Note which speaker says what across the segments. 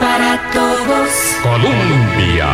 Speaker 1: Para todos.
Speaker 2: Colombia.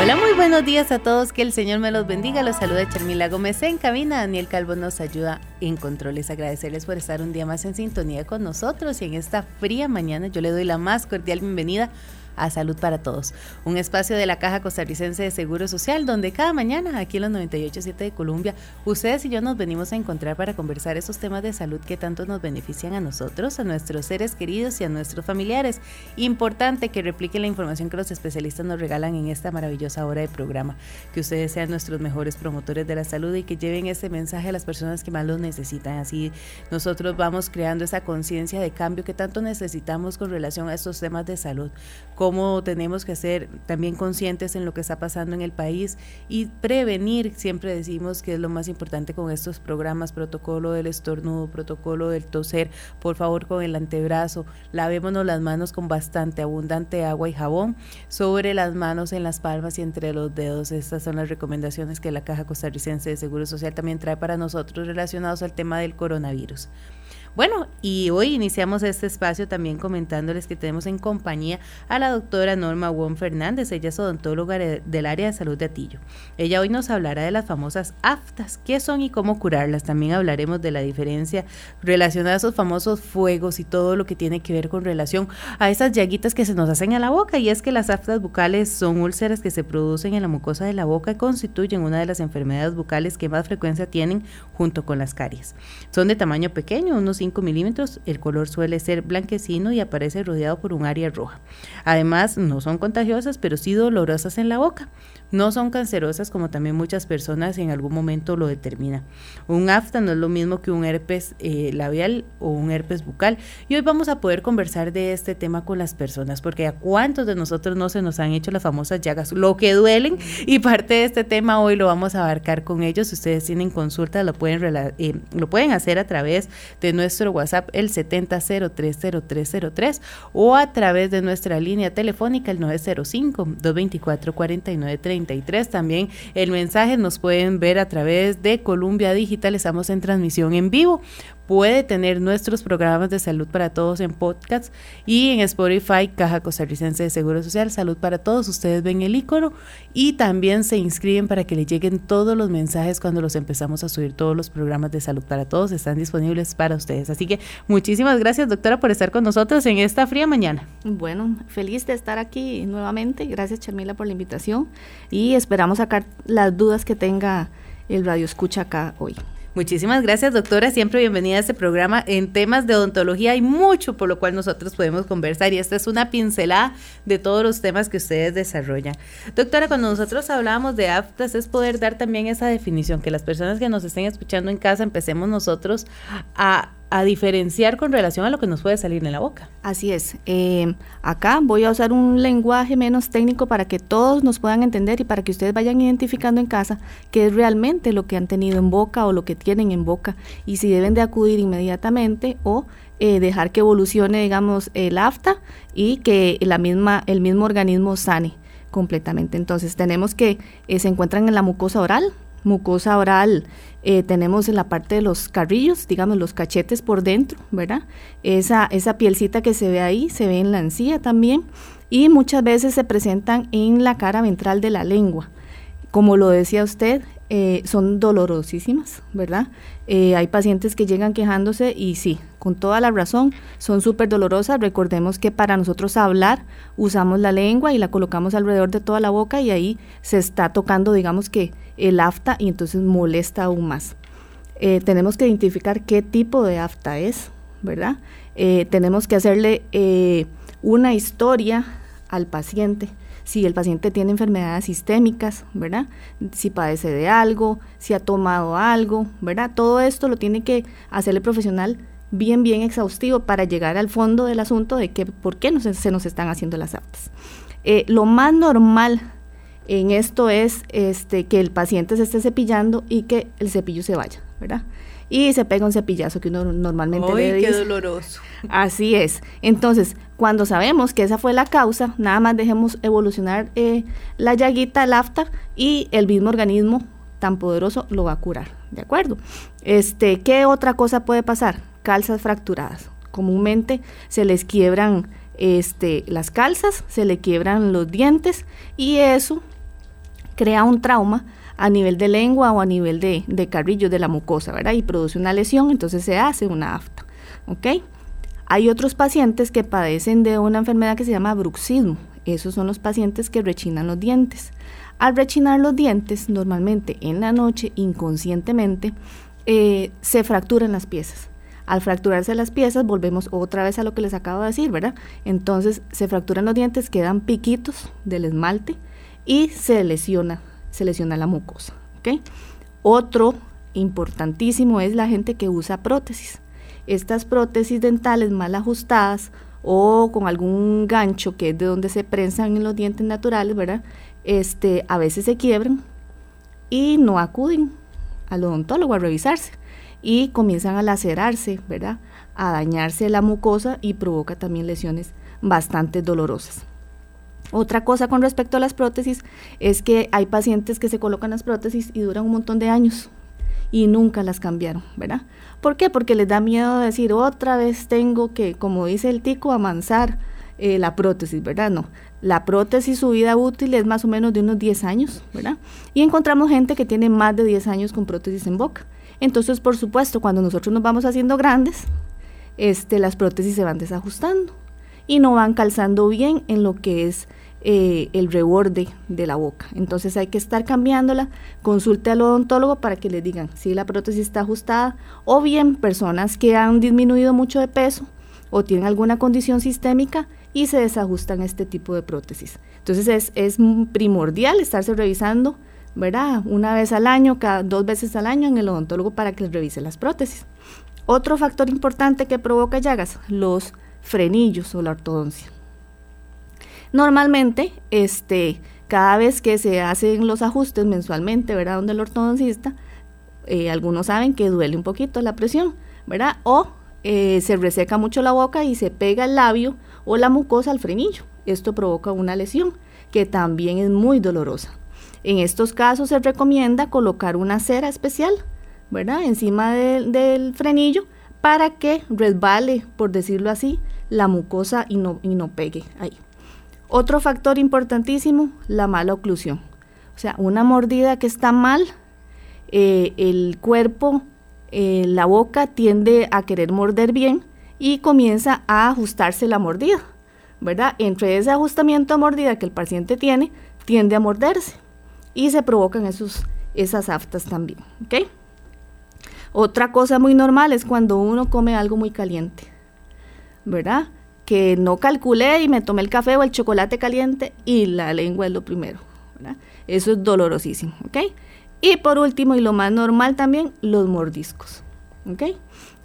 Speaker 3: Hola, muy buenos días a todos. Que el Señor me los bendiga. Los saluda Charmila Gómez en cabina. Daniel Calvo nos ayuda en controles. Agradecerles por estar un día más en sintonía con nosotros. Y en esta fría mañana yo le doy la más cordial bienvenida a Salud para Todos, un espacio de la Caja Costarricense de Seguro Social, donde cada mañana, aquí en los 98.7 de Colombia, ustedes y yo nos venimos a encontrar para conversar esos temas de salud que tanto nos benefician a nosotros, a nuestros seres queridos y a nuestros familiares. Importante que repliquen la información que los especialistas nos regalan en esta maravillosa hora de programa, que ustedes sean nuestros mejores promotores de la salud y que lleven ese mensaje a las personas que más lo necesitan. Así nosotros vamos creando esa conciencia de cambio que tanto necesitamos con relación a estos temas de salud cómo tenemos que ser también conscientes en lo que está pasando en el país y prevenir, siempre decimos que es lo más importante con estos programas, protocolo del estornudo, protocolo del toser, por favor con el antebrazo, lavémonos las manos con bastante abundante agua y jabón sobre las manos, en las palmas y entre los dedos. Estas son las recomendaciones que la Caja Costarricense de Seguro Social también trae para nosotros relacionados al tema del coronavirus. Bueno, y hoy iniciamos este espacio también comentándoles que tenemos en compañía a la doctora Norma Wong Fernández, ella es odontóloga del área de salud de Atillo. Ella hoy nos hablará de las famosas aftas, qué son y cómo curarlas. También hablaremos de la diferencia relacionada a esos famosos fuegos y todo lo que tiene que ver con relación a esas llaguitas que se nos hacen a la boca. Y es que las aftas bucales son úlceras que se producen en la mucosa de la boca y constituyen una de las enfermedades bucales que más frecuencia tienen junto con las caries. Son de tamaño pequeño, unos 5 milímetros, el color suele ser blanquecino y aparece rodeado por un área roja. Además, no son contagiosas, pero sí dolorosas en la boca. No son cancerosas como también muchas personas en algún momento lo determinan. Un afta no es lo mismo que un herpes eh, labial o un herpes bucal. Y hoy vamos a poder conversar de este tema con las personas, porque a cuántos de nosotros no se nos han hecho las famosas llagas, lo que duelen, y parte de este tema hoy lo vamos a abarcar con ellos. Si ustedes tienen consultas, lo pueden, eh, lo pueden hacer a través de nuestro WhatsApp, el 70030303, o a través de nuestra línea telefónica, el 905-224-4930 también el mensaje nos pueden ver a través de Columbia Digital. Estamos en transmisión en vivo puede tener nuestros programas de salud para todos en podcast y en Spotify, Caja Costarricense de Seguro Social, Salud para Todos. Ustedes ven el icono y también se inscriben para que les lleguen todos los mensajes cuando los empezamos a subir. Todos los programas de salud para todos están disponibles para ustedes. Así que muchísimas gracias, doctora, por estar con nosotros en esta fría mañana.
Speaker 4: Bueno, feliz de estar aquí nuevamente. Gracias, Charmila, por la invitación y esperamos sacar las dudas que tenga el radio escucha acá hoy.
Speaker 3: Muchísimas gracias, doctora. Siempre bienvenida a este programa. En temas de odontología hay mucho por lo cual nosotros podemos conversar y esta es una pincelada de todos los temas que ustedes desarrollan. Doctora, cuando nosotros hablábamos de aftas es poder dar también esa definición, que las personas que nos estén escuchando en casa empecemos nosotros a a diferenciar con relación a lo que nos puede salir en la boca.
Speaker 4: Así es. Eh, acá voy a usar un lenguaje menos técnico para que todos nos puedan entender y para que ustedes vayan identificando en casa qué es realmente lo que han tenido en boca o lo que tienen en boca y si deben de acudir inmediatamente o eh, dejar que evolucione, digamos, el afta y que la misma, el mismo organismo sane completamente. Entonces tenemos que eh, se encuentran en la mucosa oral, mucosa oral eh, tenemos en la parte de los carrillos, digamos los cachetes por dentro, ¿verdad? Esa, esa pielcita que se ve ahí, se ve en la encía también y muchas veces se presentan en la cara ventral de la lengua. Como lo decía usted, eh, son dolorosísimas, ¿verdad? Eh, hay pacientes que llegan quejándose y sí, con toda la razón, son súper dolorosas. Recordemos que para nosotros hablar usamos la lengua y la colocamos alrededor de toda la boca y ahí se está tocando, digamos que el afta y entonces molesta aún más. Eh, tenemos que identificar qué tipo de afta es, ¿verdad? tenemos que hacerle una historia al paciente si el paciente tiene enfermedades sistémicas, ¿verdad? Si padece de algo, si ha tomado algo, ¿verdad? Todo esto lo tiene que hacer el profesional bien, bien exhaustivo para llegar al fondo del asunto de que por qué se, nos están haciendo las aftas. Eh, lo más normal en esto es este, que el paciente se esté cepillando y que el cepillo se vaya, ¿verdad? Y se pega un cepillazo que uno normalmente
Speaker 3: le dice. qué doloroso!
Speaker 4: Así es. Entonces, cuando sabemos que esa fue la causa, nada más dejemos evolucionar eh, la llaguita, el after, y el mismo organismo tan poderoso lo va a curar, ¿de acuerdo? Este, ¿qué otra cosa puede pasar? Calzas fracturadas. Comúnmente se les quiebran este, las calzas, se le quiebran los dientes y eso crea un trauma a nivel de lengua o a nivel de, de carrillo de la mucosa, ¿verdad? Y produce una lesión, entonces se hace una afta, ¿ok? Hay otros pacientes que padecen de una enfermedad que se llama bruxismo. Esos son los pacientes que rechinan los dientes. Al rechinar los dientes, normalmente en la noche, inconscientemente, eh, se fracturan las piezas. Al fracturarse las piezas, volvemos otra vez a lo que les acabo de decir, ¿verdad? Entonces se fracturan los dientes, quedan piquitos del esmalte y se lesiona, se lesiona la mucosa. ¿ok? Otro importantísimo es la gente que usa prótesis. Estas prótesis dentales mal ajustadas o con algún gancho que es de donde se prensan en los dientes naturales, ¿verdad? este, a veces se quiebran y no acuden al odontólogo a revisarse y comienzan a lacerarse, ¿verdad? A dañarse la mucosa y provoca también lesiones bastante dolorosas. Otra cosa con respecto a las prótesis es que hay pacientes que se colocan las prótesis y duran un montón de años y nunca las cambiaron, ¿verdad? ¿Por qué? Porque les da miedo decir otra vez tengo que, como dice el tico, amansar eh, la prótesis, ¿verdad? No, la prótesis, su vida útil es más o menos de unos 10 años, ¿verdad? Y encontramos gente que tiene más de 10 años con prótesis en boca. Entonces, por supuesto, cuando nosotros nos vamos haciendo grandes, este, las prótesis se van desajustando y no van calzando bien en lo que es eh, el reborde de la boca. Entonces hay que estar cambiándola, consulte al odontólogo para que le digan si la prótesis está ajustada o bien personas que han disminuido mucho de peso o tienen alguna condición sistémica y se desajustan este tipo de prótesis. Entonces es, es primordial estarse revisando, ¿verdad? Una vez al año, cada dos veces al año en el odontólogo para que les revise las prótesis. Otro factor importante que provoca llagas, los frenillos o la ortodoncia. Normalmente, este, cada vez que se hacen los ajustes mensualmente, ¿verdad? Donde el ortodoncista, eh, algunos saben que duele un poquito la presión, ¿verdad? O eh, se reseca mucho la boca y se pega el labio o la mucosa al frenillo. Esto provoca una lesión que también es muy dolorosa. En estos casos se recomienda colocar una cera especial, ¿verdad? Encima del frenillo para que resbale, por decirlo así, la mucosa y no, y no pegue ahí. Otro factor importantísimo, la mala oclusión. O sea, una mordida que está mal, eh, el cuerpo, eh, la boca tiende a querer morder bien y comienza a ajustarse la mordida, ¿verdad? Entre ese ajustamiento a mordida que el paciente tiene, tiende a morderse y se provocan esas aftas también. Otra cosa muy normal es cuando uno come algo muy caliente, ¿verdad? Que no calculé y me tomé el café o el chocolate caliente y la lengua es lo primero. Eso es dolorosísimo, ¿ok? Y por último, y lo más normal también, los mordiscos, ¿ok?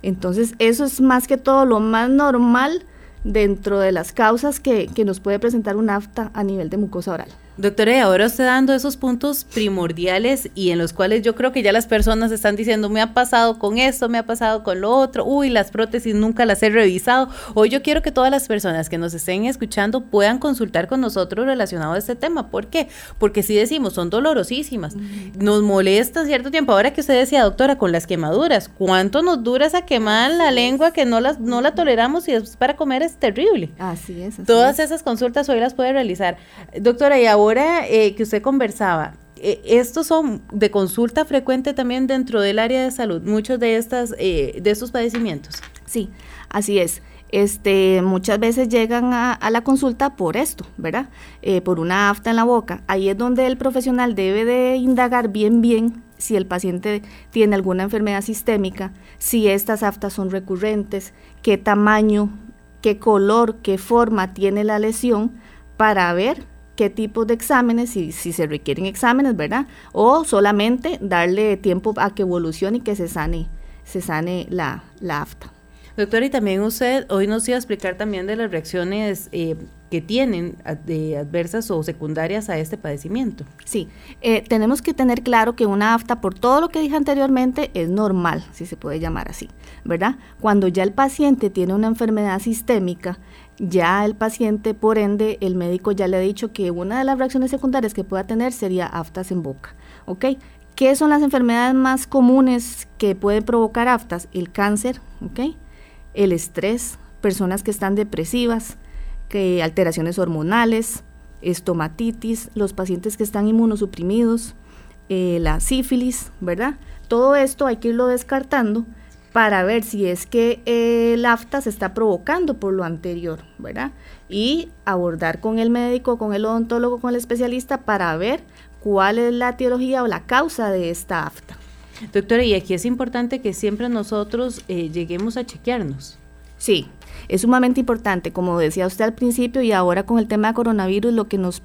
Speaker 4: Entonces, eso es más que todo lo más normal dentro de las causas que, que nos puede presentar un afta a nivel de mucosa oral.
Speaker 3: Doctora, y ahora usted dando esos puntos primordiales y en los cuales yo creo que ya las personas están diciendo, me ha pasado con esto, me ha pasado con lo otro, uy, las prótesis nunca las he revisado. Hoy yo quiero que todas las personas que nos estén escuchando puedan consultar con nosotros relacionado a este tema. ¿Por qué? Porque si decimos, son dolorosísimas, nos molesta cierto tiempo. Ahora que usted decía, doctora, con las quemaduras, ¿cuánto nos dura esa quemada en la lengua que no, las, no la toleramos y después para comer es terrible?
Speaker 4: Así es.
Speaker 3: Todas esas consultas hoy las puede realizar. Doctora, y ahora ahora eh, que usted conversaba, eh, estos son de consulta frecuente también dentro del área de salud, muchos de estas eh, de estos padecimientos.
Speaker 4: Sí, así es. Este, muchas veces llegan a, la consulta por esto, ¿verdad? por una afta en la boca. Ahí es donde el profesional debe de indagar bien, bien si el paciente tiene alguna enfermedad sistémica, si estas aftas son recurrentes, qué tamaño, qué color, qué forma tiene la lesión, para ver qué tipos de exámenes, si, si se requieren exámenes, ¿verdad? O solamente darle tiempo a que evolucione y que se sane, se sane la, la afta.
Speaker 3: Doctora, y también usted hoy nos iba a explicar también de las reacciones eh, que tienen de adversas o secundarias a este padecimiento.
Speaker 4: Sí, eh, tenemos que tener claro que una afta, por todo lo que dije anteriormente, es normal, si se puede llamar así, ¿verdad? Cuando ya el paciente tiene una enfermedad sistémica, ya el paciente, por ende, el médico ya le ha dicho que una de las reacciones secundarias que pueda tener sería aftas en boca, ¿ok? ¿Qué son las enfermedades más comunes que pueden provocar aftas? El cáncer, ¿ok? El estrés, personas que están depresivas, que alteraciones hormonales, estomatitis, los pacientes que están inmunosuprimidos, eh, la sífilis, ¿verdad? Todo esto hay que irlo descartando para ver si es que el afta se está provocando por lo anterior, ¿verdad? Y abordar con el médico, con el odontólogo, con el especialista para ver cuál es la etiología o la causa de esta afta.
Speaker 3: Doctora, y aquí es importante que siempre nosotros eh, lleguemos a chequearnos.
Speaker 4: Sí, es sumamente importante, como decía usted al principio y ahora con el tema de coronavirus, lo que nos,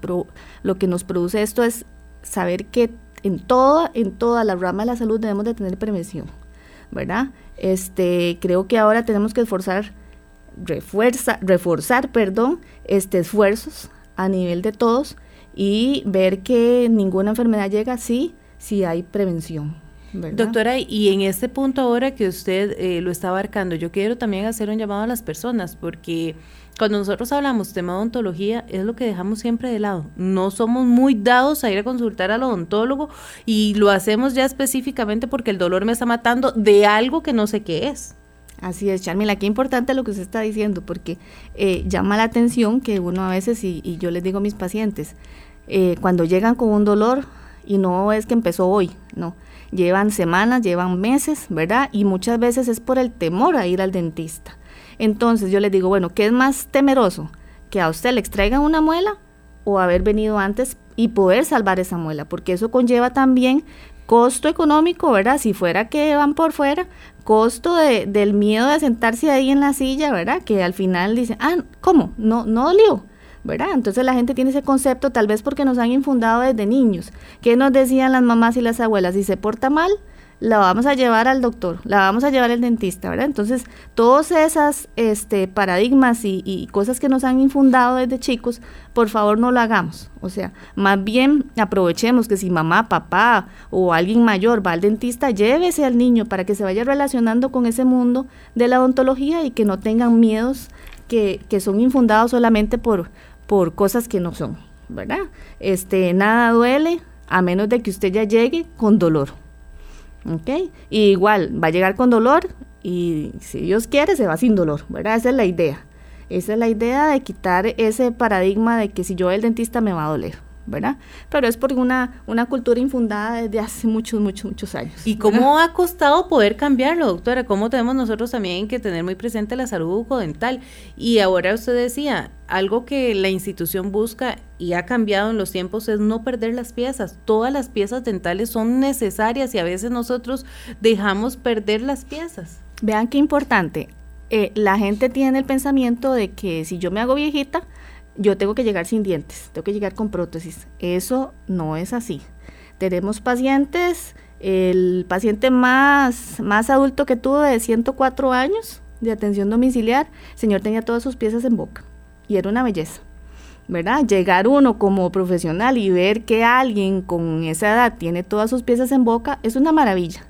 Speaker 4: lo que nos produce esto es saber que en toda, en toda la rama de la salud debemos de tener prevención, ¿verdad? Este, creo que ahora tenemos que esforzar, refuerza, reforzar, perdón, este, esfuerzos a nivel de todos y ver que ninguna enfermedad llega así si hay prevención.
Speaker 3: Doctora, y en este punto ahora que usted eh, lo está abarcando, yo quiero también hacer un llamado a las personas, porque cuando nosotros hablamos tema de odontología, es lo que dejamos siempre de lado. No somos muy dados a ir a consultar al odontólogo y lo hacemos ya específicamente porque el dolor me está matando de algo que no sé qué es.
Speaker 4: Así es, Charmila, qué importante lo que usted está diciendo, porque eh, llama la atención que uno a veces, y, yo les digo a mis pacientes, eh, cuando llegan con un dolor, y no es que empezó hoy, no, llevan semanas, llevan meses, ¿verdad? Y muchas veces es por el temor a ir al dentista. Entonces yo les digo, bueno, ¿qué es más temeroso? ¿Que a usted le extraigan una muela o haber venido antes y poder salvar esa muela? Porque eso conlleva también costo económico, ¿verdad? Si fuera que van por fuera, costo de, del miedo de sentarse ahí en la silla, ¿verdad? Que al final dicen, ah, ¿cómo? No, no dolió. ¿verdad? Entonces la gente tiene ese concepto tal vez porque nos han infundado desde niños. ¿Qué nos decían las mamás y las abuelas? Si se porta mal, la vamos a llevar al doctor, la vamos a llevar al dentista, ¿verdad? Entonces, todos esas este, paradigmas y, y, cosas que nos han infundado desde chicos, por favor no lo hagamos. O sea, más bien aprovechemos que si mamá, papá o alguien mayor va al dentista, llévese al niño para que se vaya relacionando con ese mundo de la odontología y que no tengan miedos que, son infundados solamente por, por cosas que no son, ¿verdad? Este, nada duele a menos de que usted ya llegue con dolor. ¿Ok? Y igual va a llegar con dolor y si Dios quiere se va sin dolor, ¿verdad? Esa es la idea. Esa es la idea de quitar ese paradigma de que si yo voy al dentista me va a doler. ¿Verdad? Pero es por una, una cultura infundada desde hace muchos, muchos, muchos años.
Speaker 3: ¿Y cómo ha costado poder cambiarlo, doctora? ¿Cómo tenemos nosotros también que tener muy presente la salud bucodental? Y ahora usted decía, algo que la institución busca y ha cambiado en los tiempos es no perder las piezas. Todas las piezas dentales son necesarias y a veces nosotros dejamos perder las piezas.
Speaker 4: Vean qué importante. Eh, la gente tiene el pensamiento de que si yo me hago viejita, yo tengo que llegar sin dientes, tengo que llegar con prótesis. Eso no es así. Tenemos pacientes, el paciente más, más adulto que tuvo de 104 años de atención domiciliar, el señor tenía todas sus piezas en boca y era una belleza. ¿verdad? Llegar uno como profesional y ver que alguien con esa edad tiene todas sus piezas en boca es una maravilla.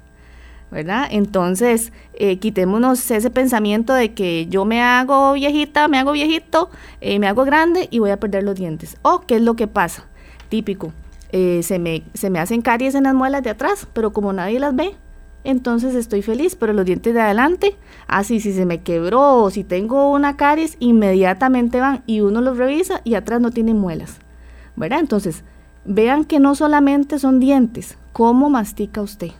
Speaker 4: ¿Verdad? Entonces, eh, quitémonos ese pensamiento de que yo me hago viejita, me hago viejito, eh, me hago grande y voy a perder los dientes. O, ¿qué es lo que pasa? Típico, eh, se, me, hacen caries en las muelas de atrás, pero como nadie las ve, entonces estoy feliz, pero los dientes de adelante, así si se me quebró o si tengo una caries, inmediatamente van y uno los revisa y atrás no tienen muelas, ¿verdad? Entonces, vean que no solamente son dientes, cómo mastica usted.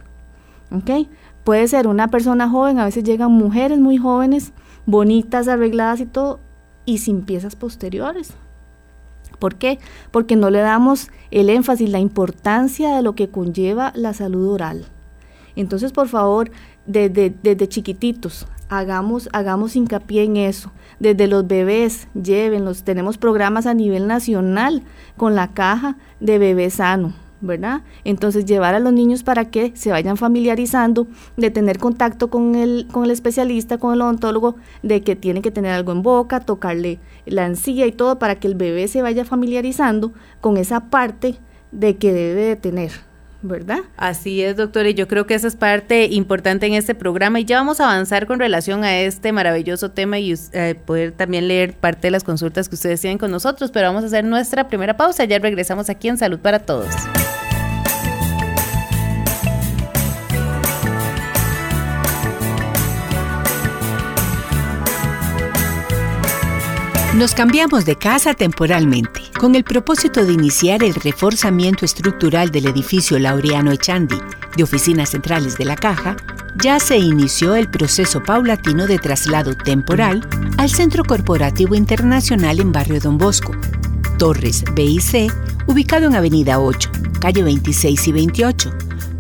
Speaker 4: Puede ser una persona joven, a veces llegan mujeres muy jóvenes, bonitas, arregladas y todo, y sin piezas posteriores. ¿Por qué? Porque no le damos el énfasis, la importancia de lo que conlleva la salud oral. Entonces, por favor, desde, desde chiquititos, hagamos, hagamos hincapié en eso. Desde los bebés, llévenlos. Tenemos programas a nivel nacional con la caja de bebé sano. ¿Verdad? Entonces llevar a los niños para que se vayan familiarizando, de tener contacto con el, con el especialista, con el odontólogo, de que tiene que tener algo en boca, tocarle la encía y todo para que el bebé se vaya familiarizando con esa parte de que debe de tener, ¿verdad?
Speaker 3: Así es, doctora, y yo creo que esa es parte importante en este programa y ya vamos a avanzar con relación a este maravilloso tema y eh, poder también leer parte de las consultas que ustedes tienen con nosotros, pero vamos a hacer nuestra primera pausa, ya regresamos aquí en Salud para Todos.
Speaker 1: Nos cambiamos de casa temporalmente, con el propósito de iniciar el reforzamiento estructural del edificio Laureano Echandi de Oficinas Centrales de la Caja, ya se inició el proceso paulatino de traslado temporal al Centro Corporativo Internacional en Barrio Don Bosco, Torres BIC, ubicado en Avenida 8, calle 26 y 28,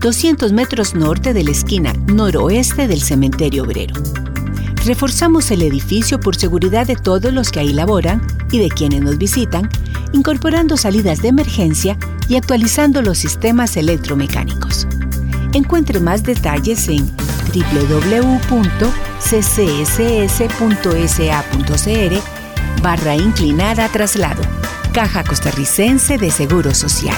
Speaker 1: 200 metros norte de la esquina noroeste del Cementerio Obrero. Reforzamos el edificio por seguridad de todos los que ahí laboran y de quienes nos visitan, incorporando salidas de emergencia y actualizando los sistemas electromecánicos. Encuentre más detalles en www.ccss.sa.cr barra inclinada traslado. Caja Costarricense de Seguro Social.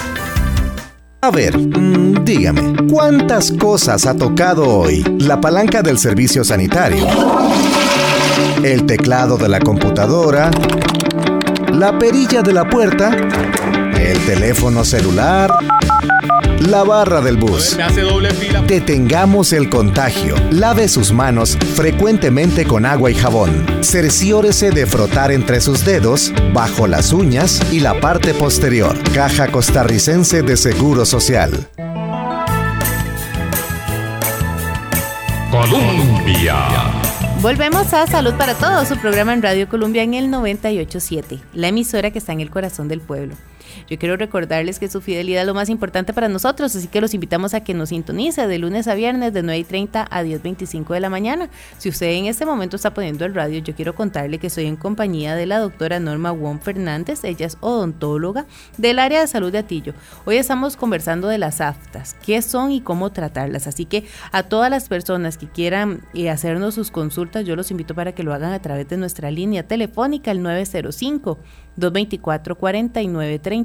Speaker 5: A ver, mm, dígame, ¿cuántas cosas ha tocado hoy la palanca del servicio sanitario? El teclado de la computadora, la perilla de la puerta, el teléfono celular, la barra del bus. Detengamos el contagio. Lave sus manos frecuentemente con agua y jabón. Cerciórese de frotar entre sus dedos, bajo las uñas y la parte posterior. Caja Costarricense de Seguro Social.
Speaker 3: Colombia. Volvemos a Salud para Todos, su programa en Radio Colombia en el 987, la emisora que está en el corazón del pueblo. Yo quiero recordarles que su fidelidad es lo más importante para nosotros, así que los invitamos a que nos sintonice de lunes a viernes de 9 y 30 a 10.25 de la mañana. Si usted en este momento está poniendo el radio, yo quiero contarle que estoy en compañía de la doctora Norma Wong Fernández, ella es odontóloga del área de salud de Atillo. Hoy estamos conversando de las aftas, qué son y cómo tratarlas, así que a todas las personas que quieran eh, hacernos sus consultas, yo los invito para que lo hagan a través de nuestra línea telefónica, el 905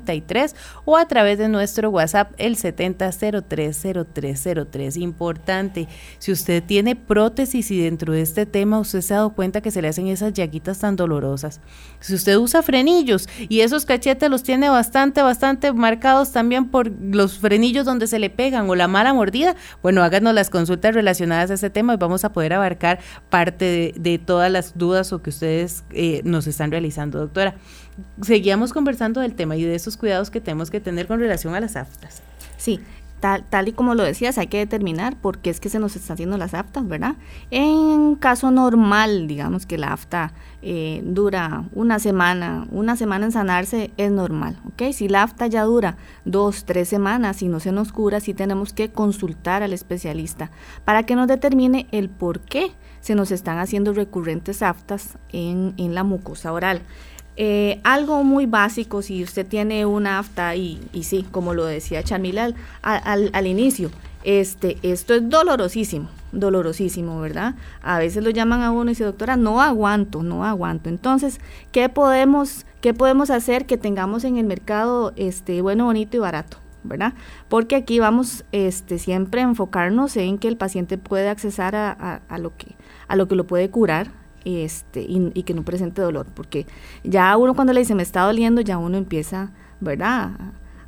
Speaker 3: 224-4933 o a través de nuestro WhatsApp el 70030303. Importante, si usted tiene prótesis y dentro de este tema usted se ha dado cuenta que se le hacen esas llaguitas tan dolorosas. Si usted usa frenillos y esos cachetes los tiene bastante, bastante marcados también por los frenillos donde se le pegan o la mala mordida, bueno, háganos las consultas relacionadas a ese tema y vamos a poder abarcar parte de, todas las dudas o que ustedes eh, nos están realizando, doctora seguíamos conversando del tema y de esos cuidados que tenemos que tener con relación a las aftas.
Speaker 4: Sí, Tal, y como lo decías, hay que determinar por qué es que se nos están haciendo las aftas, ¿verdad? En caso normal, digamos que la afta eh, dura una semana, una semana en sanarse es normal, ¿ok? Si la afta ya dura dos, tres semanas y no se nos cura, sí tenemos que consultar al especialista para que nos determine el por qué se nos están haciendo recurrentes aftas en la mucosa oral. Eh, algo muy básico, si usted tiene una afta, y, y sí, como lo decía Chamila al, al, inicio, este, esto es dolorosísimo, dolorosísimo, ¿verdad? A veces lo llaman a uno y dice, doctora, no aguanto, no aguanto. Entonces, ¿qué podemos, qué podemos hacer que tengamos en el mercado este, bueno, bonito y barato? ¿verdad? Porque aquí vamos este, siempre a enfocarnos en que el paciente puede accesar a, a, lo que, a lo que lo puede curar, este, y, que no presente dolor, porque ya uno cuando le dice me está doliendo, ya uno empieza, ¿verdad?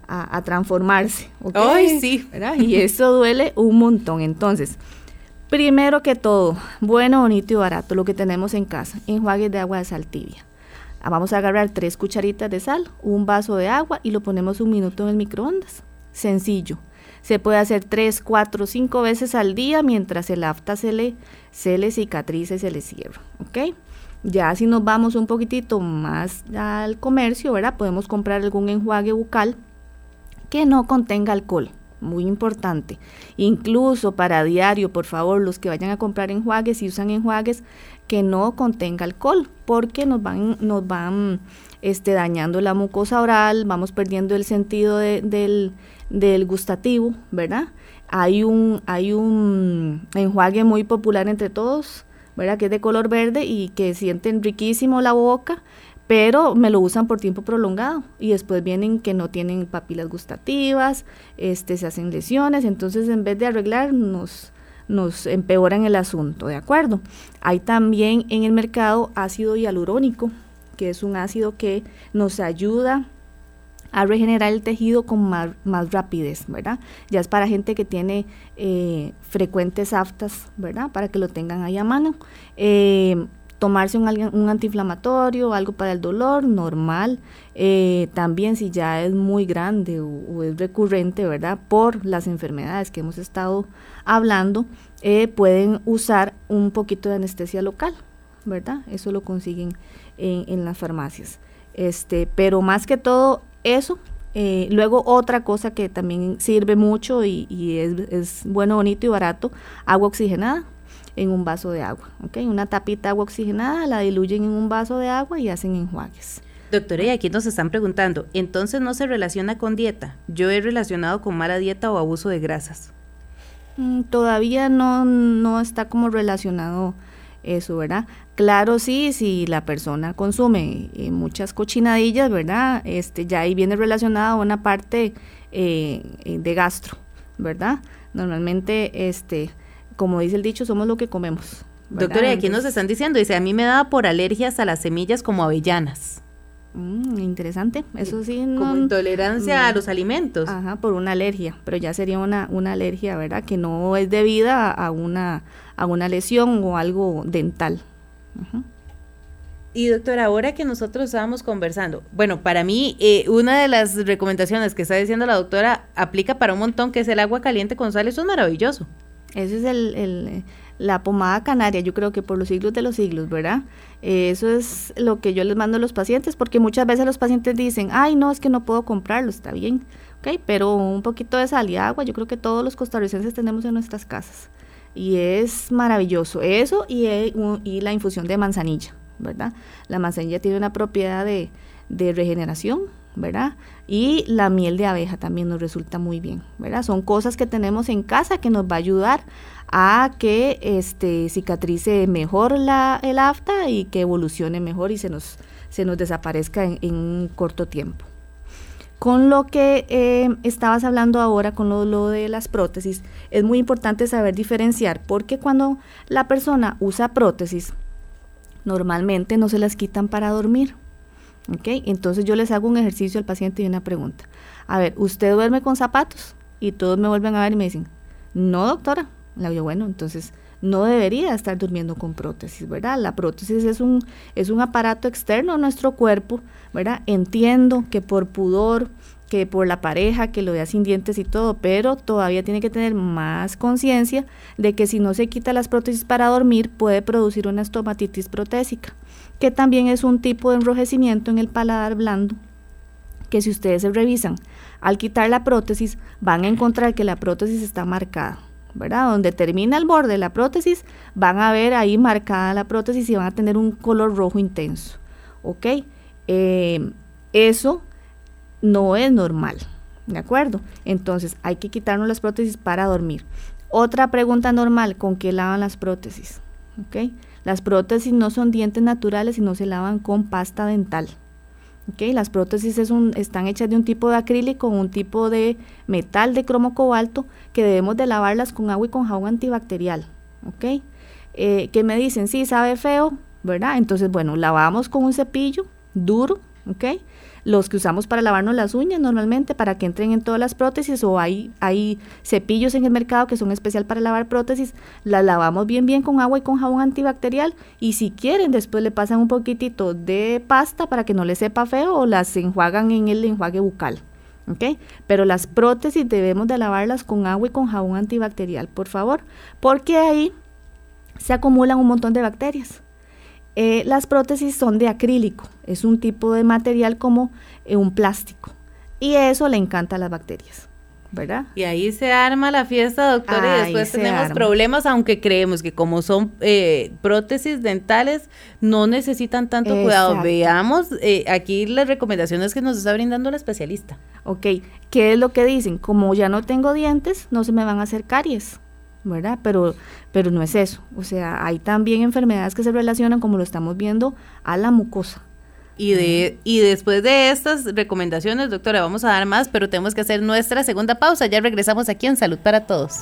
Speaker 4: A, transformarse.
Speaker 3: Ay, sí.
Speaker 4: Y eso duele un montón. Entonces, primero que todo, bueno, bonito y barato, lo que tenemos en casa, enjuagues de agua de sal tibia. Ah, vamos a agarrar tres cucharitas de sal, un vaso de agua y lo ponemos un minuto en el microondas. Sencillo. Se puede hacer tres, cuatro, cinco veces al día mientras el afta se le, se le cicatriza y se le cierra. ¿Ok? Ya si nos vamos un poquitito más al comercio, ¿verdad? Podemos comprar algún enjuague bucal que no contenga alcohol. muy importante. Incluso para diario, por favor, los que vayan a comprar enjuagues y usan enjuagues que no contenga alcohol, porque nos van, nos van este, dañando la mucosa oral, vamos perdiendo el sentido del, del gustativo, ¿verdad? Hay un, hay un enjuague muy popular entre todos, ¿verdad? Que es de color verde y que sienten riquísimo la boca, pero me lo usan por tiempo prolongado y después vienen que no tienen papilas gustativas, este, se hacen lesiones, entonces en vez de arreglar nos, nos empeoran el asunto, ¿de acuerdo? Hay también en el mercado ácido hialurónico, que es un ácido que nos ayuda a regenerar el tejido con más, rapidez, ¿verdad? Ya es para gente que tiene eh, frecuentes aftas, ¿verdad? Para que lo tengan ahí a mano. Eh, tomarse un, un antiinflamatorio, algo para el dolor, normal. Eh, también si ya es muy grande o, es recurrente, ¿verdad? Por las enfermedades que hemos estado hablando, pueden usar un poquito de anestesia local, ¿verdad? Eso lo consiguen en, las farmacias. Este, pero más que todo eso, eh, luego otra cosa que también sirve mucho y, y es, es, bueno, bonito y barato, agua oxigenada en un vaso de agua. ¿okay? Una tapita de agua oxigenada la diluyen en un vaso de agua y hacen enjuagues.
Speaker 3: Doctora, y aquí nos están preguntando, entonces no se relaciona con dieta. Yo he relacionado con mala dieta o abuso de grasas.
Speaker 4: Mm, todavía no, no está como relacionado eso, ¿verdad? Claro, sí, si la persona consume eh, muchas cochinadillas, ¿verdad? Este, ya ahí viene relacionada una parte eh, eh, de gastro, ¿verdad? Normalmente, este, como dice el dicho, somos lo que comemos.
Speaker 3: Doctora, aquí nos están diciendo, dice, a mí me da por alergias a las semillas como avellanas.
Speaker 4: Mm, interesante, eso sí.
Speaker 3: Como intolerancia a los alimentos.
Speaker 4: Ajá, por una alergia, pero ya sería una, una alergia, ¿verdad? Que no es debida a una, a una lesión o algo dental.
Speaker 3: Y doctora, ahora que nosotros estábamos conversando, bueno, para mí eh, una de las recomendaciones que está diciendo la doctora aplica para un montón, que es el agua caliente con sal, eso es maravilloso.
Speaker 4: Ese es el, la pomada canaria, yo creo que por los siglos de los siglos, ¿verdad? eso es lo que yo les mando a los pacientes, porque muchas veces los pacientes dicen, ay, no, es que no puedo comprarlo, está bien, ¿ok? Pero un poquito de sal y agua, yo creo que todos los costarricenses tenemos en nuestras casas. Y es maravilloso eso y, eh, y la infusión de manzanilla, ¿verdad? La manzanilla tiene una propiedad de, de regeneración, ¿verdad? Y la miel de abeja también nos resulta muy bien, ¿verdad? Son cosas que tenemos en casa que nos va a ayudar a que este, cicatrice mejor la, el afta y que evolucione mejor y se nos, se nos desaparezca en, un corto tiempo. Con lo que eh, estabas hablando ahora, con lo, de las prótesis, es muy importante saber diferenciar, porque cuando la persona usa prótesis, normalmente no se las quitan para dormir, entonces yo les hago un ejercicio al paciente y una pregunta. A ver, ¿usted duerme con zapatos? Y todos me vuelven a ver y me dicen, no doctora. Le digo, bueno, entonces no debería estar durmiendo con prótesis, ¿verdad? La prótesis es un, es un aparato externo a nuestro cuerpo, ¿verdad? Entiendo que por pudor, que por la pareja, que lo vea sin dientes y todo, pero todavía tiene que tener más conciencia de que si no se quita las prótesis para dormir puede producir una estomatitis protésica que también es un tipo de enrojecimiento en el paladar blando, que si ustedes se revisan, al quitar la prótesis van a encontrar que la prótesis está marcada, ¿verdad? Donde termina el borde de la prótesis, van a ver ahí marcada la prótesis y van a tener un color rojo intenso, ¿ok? Eh, eso no es normal, ¿de acuerdo? Entonces hay que quitarnos las prótesis para dormir. Otra pregunta normal, ¿con qué lavan las prótesis? ¿Ok? Las prótesis no son dientes naturales y no se lavan con pasta dental. ¿Okay? Las prótesis están hechas de un tipo de acrílico un tipo de metal de cromo cobalto que debemos de lavarlas con agua y con jabón antibacterial. ¿okay? Eh, que me dicen, sí, sabe feo, ¿verdad? Entonces, bueno, lavamos con un cepillo duro, ¿ok? Los que usamos para lavarnos las uñas normalmente para que entren en todas las prótesis o hay, hay cepillos en el mercado que son especial para lavar prótesis, las lavamos bien bien con agua y con jabón antibacterial y si quieren después le pasan un poquitito de pasta para que no le sepa feo o las enjuagan en el enjuague bucal. Pero las prótesis debemos de lavarlas con agua y con jabón antibacterial, por favor, porque ahí se acumulan un montón de bacterias. Eh, las prótesis son de acrílico, es un tipo de material como eh, un plástico y eso le encanta a las bacterias. ¿verdad?
Speaker 3: Y ahí se arma la fiesta, doctora, y después tenemos problemas, aunque creemos que como son eh, prótesis dentales, no necesitan tanto cuidado. Veamos eh, aquí las recomendaciones que nos está brindando la especialista.
Speaker 4: Ok, ¿qué es lo que dicen? Como ya no tengo dientes, no se me van a hacer caries. ¿Verdad? Pero, pero no es eso. O sea, hay también enfermedades que se relacionan, como lo estamos viendo, a la mucosa.
Speaker 3: Y, de, y después de estas recomendaciones, doctora, vamos a dar más, pero tenemos que hacer nuestra segunda pausa. Ya regresamos aquí en Salud para Todos.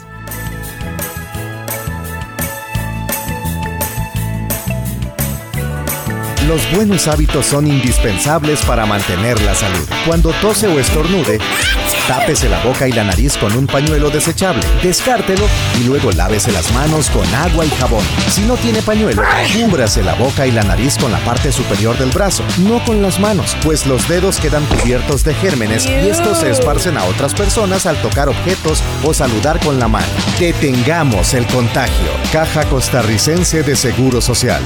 Speaker 5: Los buenos hábitos son indispensables para mantener la salud. Cuando tose o estornude, Tápese la boca y la nariz con un pañuelo desechable, descártelo y luego lávese las manos con agua y jabón. Si no tiene pañuelo, cúbrase la boca y la nariz con la parte superior del brazo, no con las manos, pues los dedos quedan cubiertos de gérmenes y estos se esparcen a otras personas al tocar objetos o saludar con la mano. Detengamos el contagio. Caja Costarricense de Seguro Social.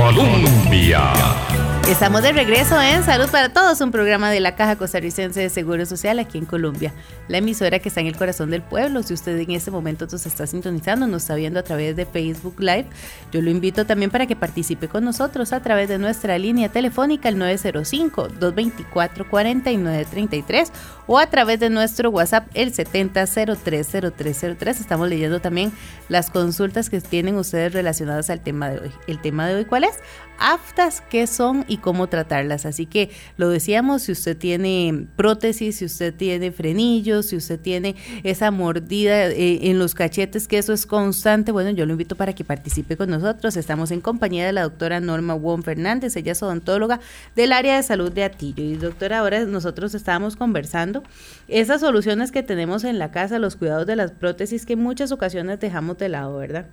Speaker 6: Colombia.
Speaker 3: Estamos de regreso en Salud para Todos, un programa de la Caja Costarricense de Seguro Social aquí en Colombia, la emisora que está en el corazón del pueblo. Si usted en este momento nos está sintonizando, nos está viendo a través de Facebook Live, yo lo invito también para que participe con nosotros a través de nuestra línea telefónica el 905-224-4933 o a través de nuestro WhatsApp el 70030303. Estamos leyendo también las consultas que tienen ustedes relacionadas al tema de hoy. ¿El tema de hoy cuál es? Aftas, qué son y cómo tratarlas. Así que lo decíamos, si usted tiene prótesis, si usted tiene frenillos, si usted tiene esa mordida eh, en los cachetes, que eso es constante, bueno, yo lo invito para que participe con nosotros. Estamos en compañía de la doctora Norma Wong Fernández, ella es odontóloga del área de salud de Atillo. Y doctora, ahora nosotros estábamos conversando esas soluciones que tenemos en la casa, los cuidados de las prótesis que en muchas ocasiones dejamos de lado, ¿verdad?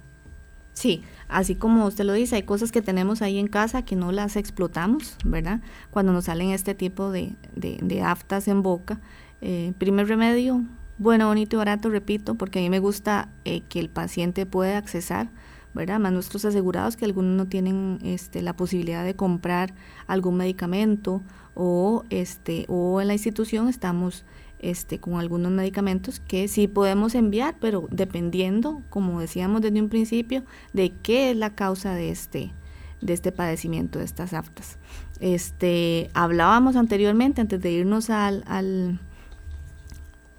Speaker 4: Sí, así como usted lo dice, hay cosas que tenemos ahí en casa que no las explotamos, ¿verdad? Cuando nos salen este tipo de, de, aftas en boca. Eh, primer remedio, bueno, bonito y barato, repito, porque a mí me gusta eh, que el paciente pueda accesar, ¿verdad? Más nuestros asegurados que algunos no tienen este, la posibilidad de comprar algún medicamento o, este, o en la institución estamos este, con algunos medicamentos que sí podemos enviar, pero dependiendo, como decíamos desde un principio, de qué es la causa de este, de este padecimiento, de estas aftas. Este, hablábamos anteriormente, antes de irnos al, al,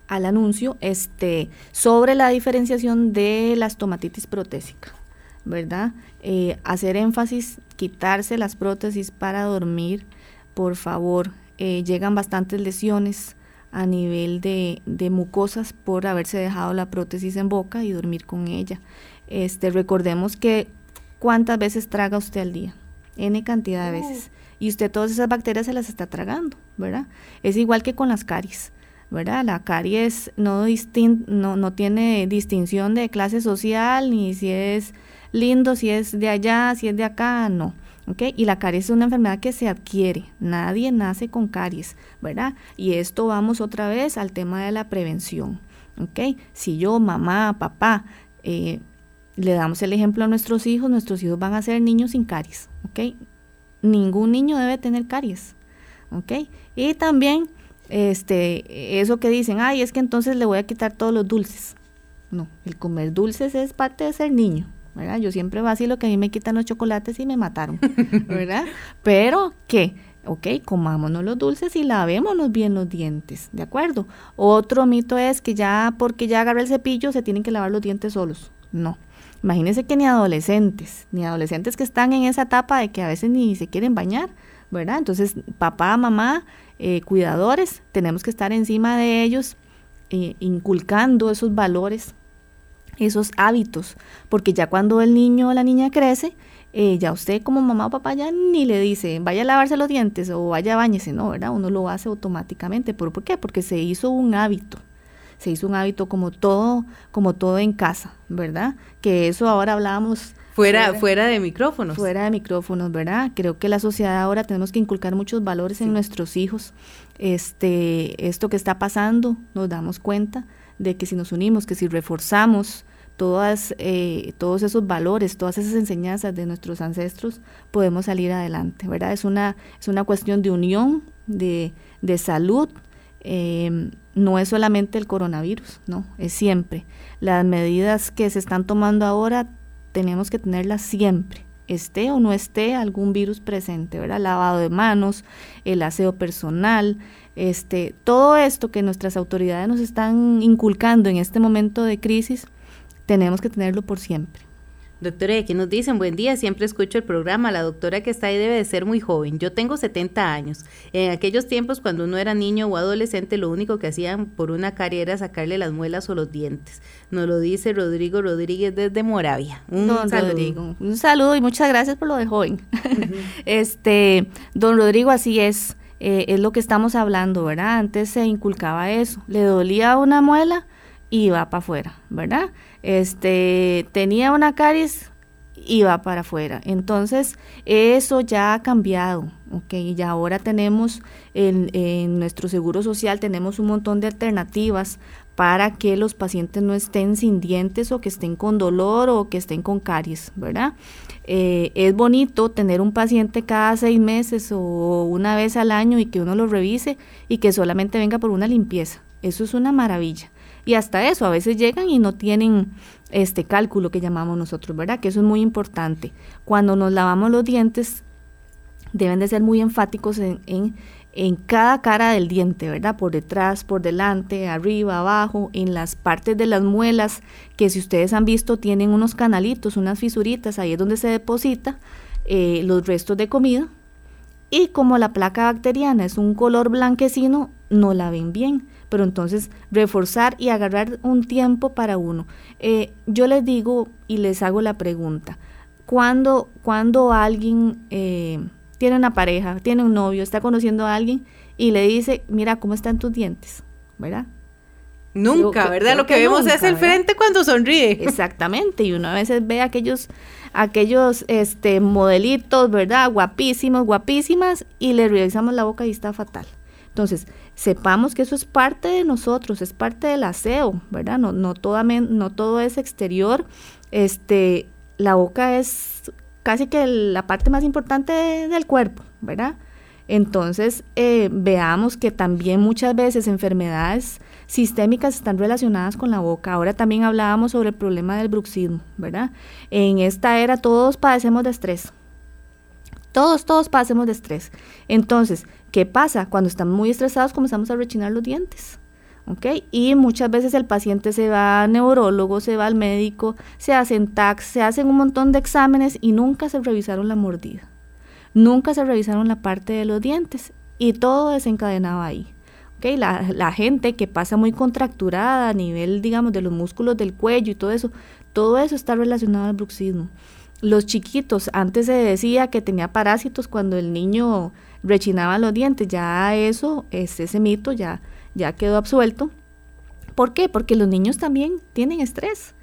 Speaker 4: anuncio, este, sobre la diferenciación de la estomatitis protésica, ¿verdad? Eh, hacer énfasis, quitarse las prótesis para dormir, por favor. Eh, llegan bastantes lesiones a nivel de, de, mucosas por haberse dejado la prótesis en boca y dormir con ella. Este, recordemos que cuántas veces traga usted al día, n cantidad de veces, y usted todas esas bacterias se las está tragando, ¿verdad? Es igual que con las caries. ¿verdad? La caries no, no, no tiene distinción de clase social, ni si es lindo, si es de allá, si es de acá, no. Y la caries es una enfermedad que se adquiere, nadie nace con caries, ¿verdad? Y esto vamos otra vez al tema de la prevención, ¿ok? Si yo, mamá, papá, eh, le damos el ejemplo a nuestros hijos, nuestros hijos van a ser niños sin caries, ¿ok? Ningún niño debe tener caries, ¿ok? Y también, este, eso que dicen, ay, es que entonces le voy a quitar todos los dulces. No, el comer dulces es parte de ser niño, yo siempre vacilo que a mí me quitan los chocolates y me mataron, ¿verdad? Pero, ¿qué? Ok, comámonos los dulces y lavémonos bien los dientes, ¿de acuerdo? Otro mito es que ya porque ya agarré el cepillo se tienen que lavar los dientes solos. No. Imagínense que ni adolescentes, ni adolescentes que están en esa etapa de que a veces ni se quieren bañar, ¿verdad? Entonces, papá, mamá, eh, cuidadores, tenemos que estar encima de ellos, eh, inculcando esos valores esos hábitos, porque ya cuando el niño o la niña crece, eh, ya usted como mamá o papá ya ni le dice, vaya a lavarse los dientes o vaya a bañarse, no, ¿verdad? Uno lo hace automáticamente. ¿Por, ¿Por qué? Porque se hizo un hábito. Se hizo un hábito como todo, como todo en casa, ¿verdad? Que eso ahora hablábamos
Speaker 3: Fuera, fuera, de micrófonos.
Speaker 4: Fuera de micrófonos, ¿verdad? Creo que la sociedad ahora tenemos que inculcar muchos valores en nuestros hijos. Este, esto que está pasando, nos damos cuenta de que si nos unimos, que si reforzamos todas, eh, todos esos valores, todas esas enseñanzas de nuestros ancestros, podemos salir adelante, ¿verdad? Es una, es una cuestión de unión, de, de salud, eh, no es solamente el coronavirus, no, es siempre. Las medidas que se están tomando ahora tenemos que tenerlas siempre, esté o no esté algún virus presente, ¿verdad? Lavado de manos, el aseo personal, este, todo esto que nuestras autoridades nos están inculcando en este momento de crisis, tenemos que tenerlo por siempre.
Speaker 3: Doctora, aquí nos dicen, buen día, siempre escucho el programa, la doctora que está ahí debe de ser muy joven. Yo tengo 70 años. En aquellos tiempos, cuando uno era niño o adolescente, lo único que hacían por una carie era sacarle las muelas o los dientes. Nos lo dice Rodrigo Rodríguez desde Moravia.
Speaker 4: Un don saludo. Rodrigo, un saludo y muchas gracias por lo de joven. este, don Rodrigo, así es, eh, es lo que estamos hablando, ¿verdad? Antes se inculcaba eso, le dolía una muela y iba para afuera, ¿verdad? este, tenía una caries, iba para afuera. Entonces, eso ya ha cambiado, ¿ok? Y ahora tenemos en, en, nuestro seguro social, tenemos un montón de alternativas para que los pacientes no estén sin dientes o que estén con dolor o que estén con caries, ¿verdad? Eh, es bonito tener un paciente cada seis meses o una vez al año y que uno lo revise y que solamente venga por una limpieza. Eso es una maravilla. Y hasta eso, a veces llegan y no tienen este cálculo que llamamos nosotros, ¿verdad? Que eso es muy importante. Cuando nos lavamos los dientes, deben de ser muy enfáticos en, en, en cada cara del diente, ¿verdad? Por detrás, por delante, arriba, abajo, en las partes de las muelas, que si ustedes han visto tienen unos canalitos, unas fisuritas, ahí es donde se deposita eh, los restos de comida. Y como la placa bacteriana es un color blanquecino, no la ven bien pero entonces reforzar y agarrar un tiempo para uno. Eh, yo les digo y les hago la pregunta, cuando, cuando alguien eh, tiene una pareja, tiene un novio, está conociendo a alguien y le dice, mira, ¿cómo están tus dientes? ¿Verdad?
Speaker 3: Nunca, ¿verdad? Lo que, vemos es el frente cuando sonríe.
Speaker 4: Exactamente, y uno a veces ve aquellos, aquellos este, modelitos, ¿verdad? Guapísimos, guapísimas, y le revisamos la boca y está fatal. Entonces, sepamos que eso es parte de nosotros, es parte del aseo, ¿verdad? No, no, no todo es exterior. Este, la boca es casi que la parte más importante del cuerpo, ¿verdad? Entonces, eh, veamos que también muchas veces enfermedades sistémicas están relacionadas con la boca. Ahora también hablábamos sobre el problema del bruxismo, ¿verdad? En esta era todos padecemos de estrés. Todos, todos padecemos de estrés. Entonces, ¿Qué pasa? Cuando estamos muy estresados comenzamos a rechinar los dientes. ¿ok? Y muchas veces el paciente se va al neurólogo, se va al médico, se hacen tax, se hacen un montón de exámenes y nunca se revisaron la mordida. Nunca se revisaron la parte de los dientes y todo desencadenado ahí. ¿ok? La, la gente que pasa muy contracturada a nivel, digamos, de los músculos del cuello y todo eso, todo eso está relacionado al bruxismo. Los chiquitos, antes se decía que tenía parásitos cuando el niño rechinaba los dientes, ya eso, es, ese mito ya, ya quedó absuelto. ¿Por qué? Porque los niños también tienen estrés.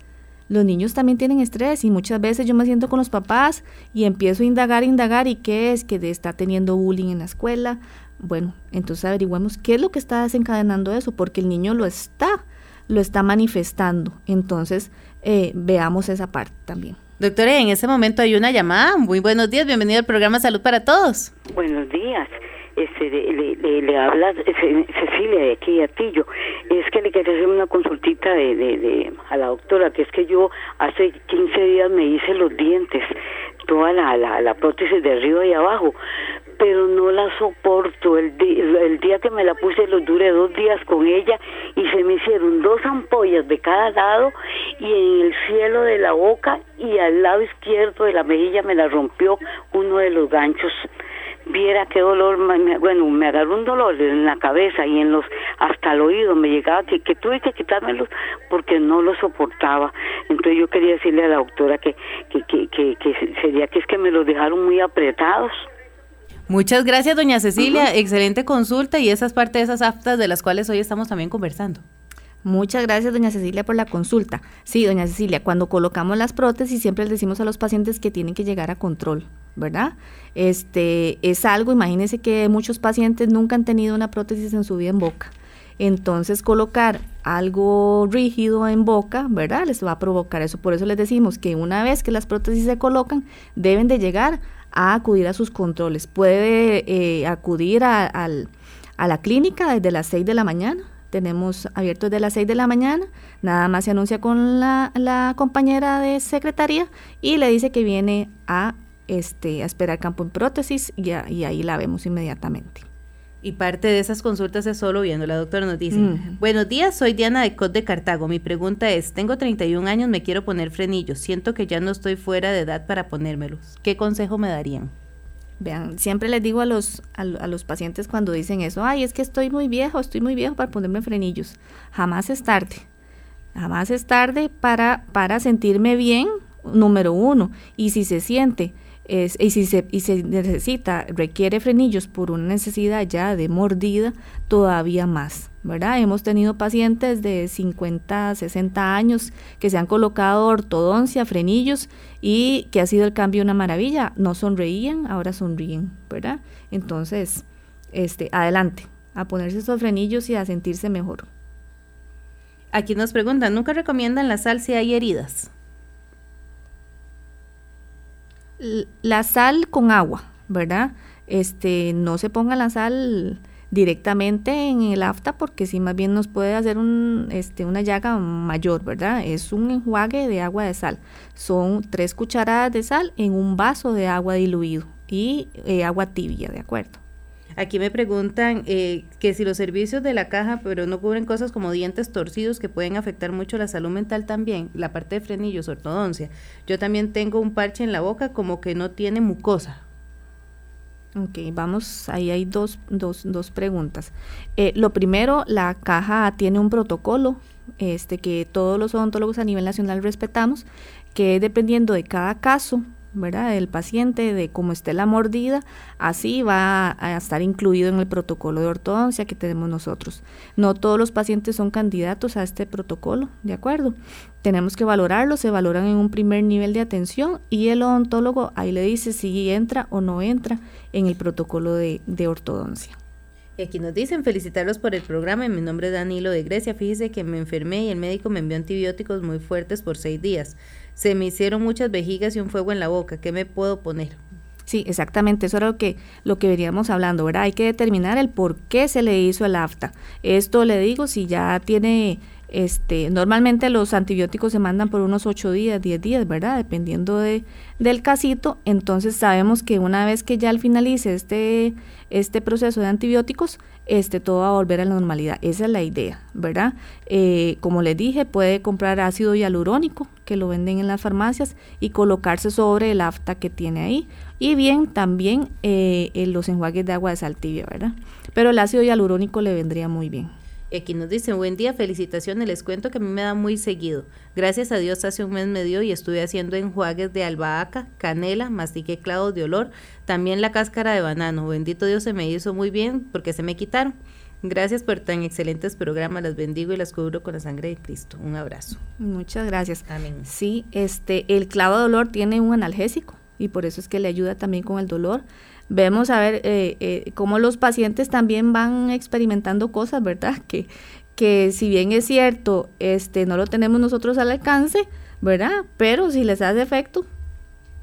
Speaker 4: Los niños también tienen estrés y muchas veces yo me siento con los papás y empiezo a indagar, indagar y qué es que está teniendo bullying en la escuela. Bueno, entonces averigüemos qué es lo que está desencadenando eso, porque el niño lo está, lo está manifestando. Entonces eh, veamos esa parte también.
Speaker 3: Doctora, en ese momento hay una llamada. Muy buenos días, bienvenido al programa Salud para Todos.
Speaker 6: Buenos días. Este, le, le, habla Cecilia de aquí a Tillo. Es que le quería hacer una consultita de, de, de, a la doctora, que es que yo hace 15 días me hice los dientes, toda la, la, la prótesis de arriba y abajo, pero no la soporto. El, día que me la puse los duré dos días con ella y se me hicieron dos ampollas de cada lado y en el cielo de la boca y al lado izquierdo de la mejilla me la rompió uno de los ganchos. Viera qué dolor, bueno, me agarró un dolor en la cabeza y en los, hasta el oído me llegaba que, que tuve que quitármelos porque no lo soportaba. Entonces yo quería decirle a la doctora que, que, que, que, que sería que es que me los dejaron muy apretados.
Speaker 3: Muchas gracias, doña Cecilia. Excelente consulta y esa es parte de esas aftas de las cuales hoy estamos también conversando.
Speaker 4: Muchas gracias, doña Cecilia, por la consulta. Sí, doña Cecilia, cuando colocamos las prótesis siempre les decimos a los pacientes que tienen que llegar a control, ¿verdad? Este es algo, imagínense que muchos pacientes nunca han tenido una prótesis en su vida en boca. Entonces colocar algo rígido en boca, ¿verdad? Les va a provocar eso. Por eso les decimos que una vez que las prótesis se colocan, deben de llegar a acudir a sus controles. Puede eh, acudir a, a la clínica desde las 6 de la mañana. Tenemos abierto desde las 6 de la mañana. Nada más se anuncia con la, la compañera de secretaría y le dice que viene a, este, a esperar campo en prótesis y, y ahí la vemos inmediatamente.
Speaker 3: Y parte de esas consultas es solo viendo. La doctora nos dice, buenos días, soy Diana de Cot de Cartago. Mi pregunta es, tengo 31 años, me quiero poner frenillos. Siento que ya no estoy fuera de edad para ponérmelos. ¿Qué consejo me darían?
Speaker 4: Vean, siempre les digo a los, a, los pacientes cuando dicen eso, ay, es que estoy muy viejo, estoy muy viejo para ponerme frenillos. Jamás es tarde. Jamás es tarde para, para sentirme bien, número uno. Y si se siente y, si se, y se necesita, requiere frenillos por una necesidad ya de mordida, todavía más, ¿verdad? Hemos tenido pacientes de 50, 60 años que se han colocado ortodoncia, frenillos y que ha sido el cambio una maravilla. No sonreían, ahora sonríen, ¿verdad? Entonces, este, adelante, a ponerse esos frenillos y a sentirse mejor.
Speaker 3: Aquí nos preguntan, ¿nunca recomiendan la sal si hay heridas?
Speaker 4: La sal con agua, ¿verdad? Este, no se ponga la sal directamente en el afta porque si más bien nos puede hacer un, este, una llaga mayor, ¿verdad? Es un enjuague de agua de sal. Son tres cucharadas de sal en un vaso de agua diluido y eh, agua tibia, ¿de acuerdo?
Speaker 3: Aquí me preguntan eh, que si los servicios de la caja, pero no cubren cosas como dientes torcidos que pueden afectar mucho la salud mental también, la parte de frenillos, ortodoncia. Yo también tengo un parche en la boca como que no tiene mucosa.
Speaker 4: Ok, vamos, ahí hay dos, dos, dos preguntas. Eh, lo primero, la caja tiene un protocolo este, que todos los odontólogos a nivel nacional respetamos, que dependiendo de cada caso, ¿verdad? Del paciente, de cómo esté la mordida, así va a estar incluido en el protocolo de ortodoncia que tenemos nosotros. No todos los pacientes son candidatos a este protocolo, ¿de acuerdo? Tenemos que valorarlo, se valoran en un primer nivel de atención y el odontólogo ahí le dice si entra o no entra en el protocolo de, de ortodoncia.
Speaker 3: Y aquí nos dicen felicitarlos por el programa. Mi nombre es Danilo de Grecia. Fíjese que me enfermé y el médico me envió antibióticos muy fuertes por seis días. Se me hicieron muchas vejigas y un fuego en la boca. ¿Qué me puedo poner?
Speaker 4: Sí, exactamente, eso era lo que, lo que veníamos hablando, ¿verdad? Hay que determinar el por qué se le hizo el afta. Esto le digo, si ya tiene, este, normalmente los antibióticos se mandan por unos 8 días, 10 días, ¿verdad? Dependiendo de, del casito, entonces sabemos que una vez que ya al finalice este, este proceso de antibióticos, este, todo va a volver a la normalidad. Esa es la idea, ¿verdad? Eh, como les dije, puede comprar ácido hialurónico, que lo venden en las farmacias, y colocarse sobre el afta que tiene ahí. Y bien, también eh, los enjuagues de agua de sal tibia, ¿verdad? Pero el ácido hialurónico le vendría muy bien.
Speaker 3: Y aquí nos dicen, buen día, felicitaciones, les cuento que a mí me da muy seguido. Gracias a Dios hace un mes me dio y estuve haciendo enjuagues de albahaca, canela, mastiqué clavos de olor, también la cáscara de banano. Bendito Dios se me hizo muy bien porque se me quitaron. Gracias por tan excelentes programas, las bendigo y las cubro con la sangre de Cristo. Un abrazo.
Speaker 4: Muchas gracias.
Speaker 3: Amén.
Speaker 4: Sí, este, el clavo de olor tiene un analgésico y por eso es que le ayuda también con el dolor vemos a ver eh, eh, cómo los pacientes también van experimentando cosas, ¿verdad? Que, que si bien es cierto, este, no lo tenemos nosotros al alcance, ¿verdad? Pero si les hace efecto,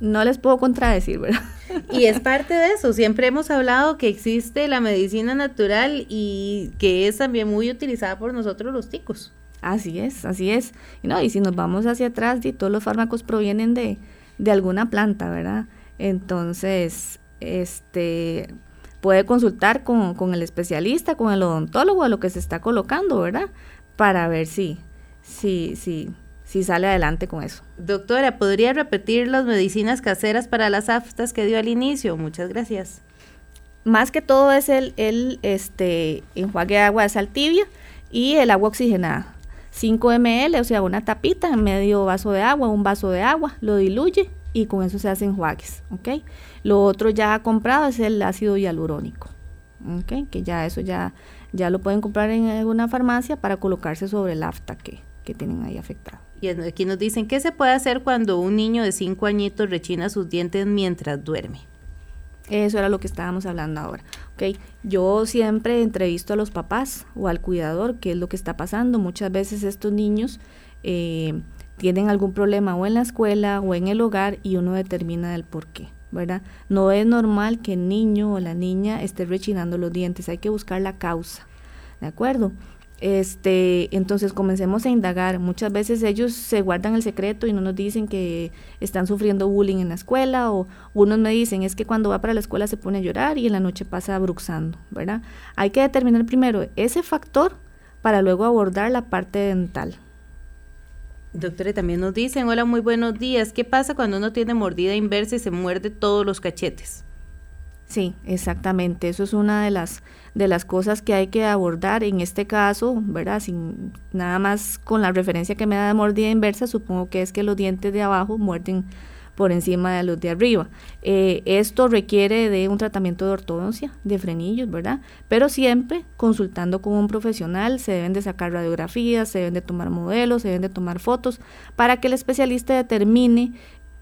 Speaker 4: no les puedo contradecir, ¿verdad?
Speaker 3: Y es parte de eso, siempre hemos hablado que existe la medicina natural y que es también muy utilizada por nosotros los ticos.
Speaker 4: Así es, así es. Y, no, y si nos vamos hacia atrás, todos los fármacos provienen de, de alguna planta, ¿verdad? Entonces, este, puede consultar con, el especialista, con el odontólogo a lo que se está colocando, ¿verdad? Para ver si, si, si, si sale adelante con eso.
Speaker 3: Doctora, ¿podría repetir las medicinas caseras para las aftas que dio al inicio? Muchas gracias.
Speaker 4: Más que todo es el, el este, enjuague de agua de sal tibia y el agua oxigenada. 5 ml, o sea, una tapita en medio vaso de agua, un vaso de agua, lo diluye y con eso se hacen enjuagues, ¿ok? Lo otro ya comprado es el ácido hialurónico, ¿ok? Que ya eso ya, ya lo pueden comprar en alguna farmacia para colocarse sobre el afta que, que tienen ahí afectado.
Speaker 3: Y aquí nos dicen, ¿qué se puede hacer cuando un niño de 5 añitos rechina sus dientes mientras duerme?
Speaker 4: Eso era lo que estábamos hablando ahora. ¿okay? Yo siempre entrevisto a los papás o al cuidador qué es lo que está pasando. Muchas veces estos niños eh, tienen algún problema o en la escuela o en el hogar y uno determina el por qué. ¿verdad? No es normal que el niño o la niña esté rechinando los dientes, hay que buscar la causa, ¿de acuerdo? Este, entonces comencemos a indagar. Muchas veces ellos se guardan el secreto y no nos dicen que están sufriendo bullying en la escuela o unos me dicen es que cuando va para la escuela se pone a llorar y en la noche pasa bruxando, ¿verdad? Hay que determinar primero ese factor para luego abordar la parte dental.
Speaker 3: Doctora, también nos dicen, hola, muy buenos días. ¿Qué pasa cuando uno tiene mordida inversa y se muerde todos los cachetes?
Speaker 4: Sí, exactamente. Eso es una de las de las cosas que hay que abordar en este caso, ¿verdad? Sin nada más con la referencia que me da de mordida inversa, supongo que es que los dientes de abajo muerden por encima de los de arriba. Eh, esto requiere de un tratamiento de ortodoncia, de frenillos, ¿verdad? Pero siempre consultando con un profesional, se deben de sacar radiografías, se deben de tomar modelos, se deben de tomar fotos, para que el especialista determine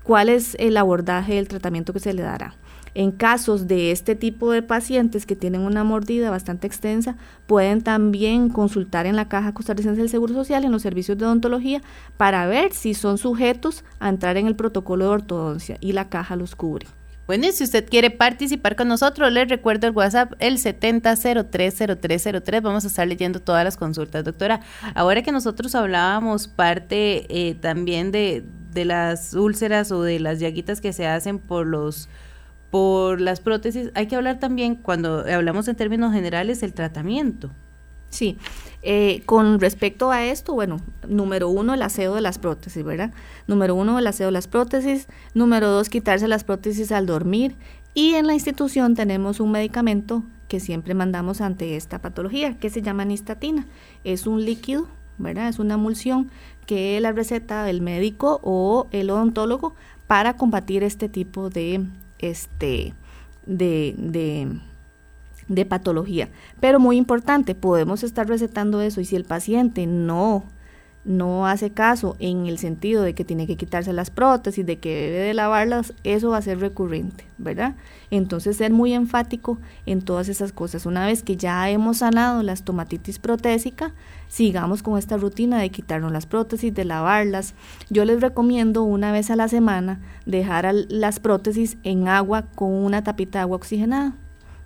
Speaker 4: cuál es el abordaje del tratamiento que se le dará. En casos de este tipo de pacientes que tienen una mordida bastante extensa, pueden también consultar en la Caja Costarricense del Seguro Social, en los servicios de odontología, para ver si son sujetos a entrar en el protocolo de ortodoncia y la caja los cubre.
Speaker 3: Bueno, y si usted quiere participar con nosotros, les recuerdo el WhatsApp, el 70030303. Vamos a estar leyendo todas las consultas. Doctora, ahora que nosotros hablábamos parte eh, también de, de las úlceras o de las llaguitas que se hacen por los por las prótesis, hay que hablar también, cuando hablamos en términos generales, el tratamiento.
Speaker 4: Sí, eh, con respecto a esto, bueno, número uno, el aseo de las prótesis, ¿verdad? Número uno, el aseo de las prótesis. Número dos, quitarse las prótesis al dormir. Y en la institución tenemos un medicamento que siempre mandamos ante esta patología, que se llama nistatina. Es un líquido, ¿verdad? Es una emulsión que la receta del médico o el odontólogo para combatir este tipo de este, de, de, de patología. Pero muy importante, podemos estar recetando eso y si el paciente no no hace caso en el sentido de que tiene que quitarse las prótesis, de que debe de lavarlas, eso va a ser recurrente, ¿verdad? Entonces ser muy enfático en todas esas cosas. Una vez que ya hemos sanado la estomatitis protésica, sigamos con esta rutina de quitarnos las prótesis, de lavarlas. Yo les recomiendo una vez a la semana dejar las prótesis en agua con una tapita de agua oxigenada.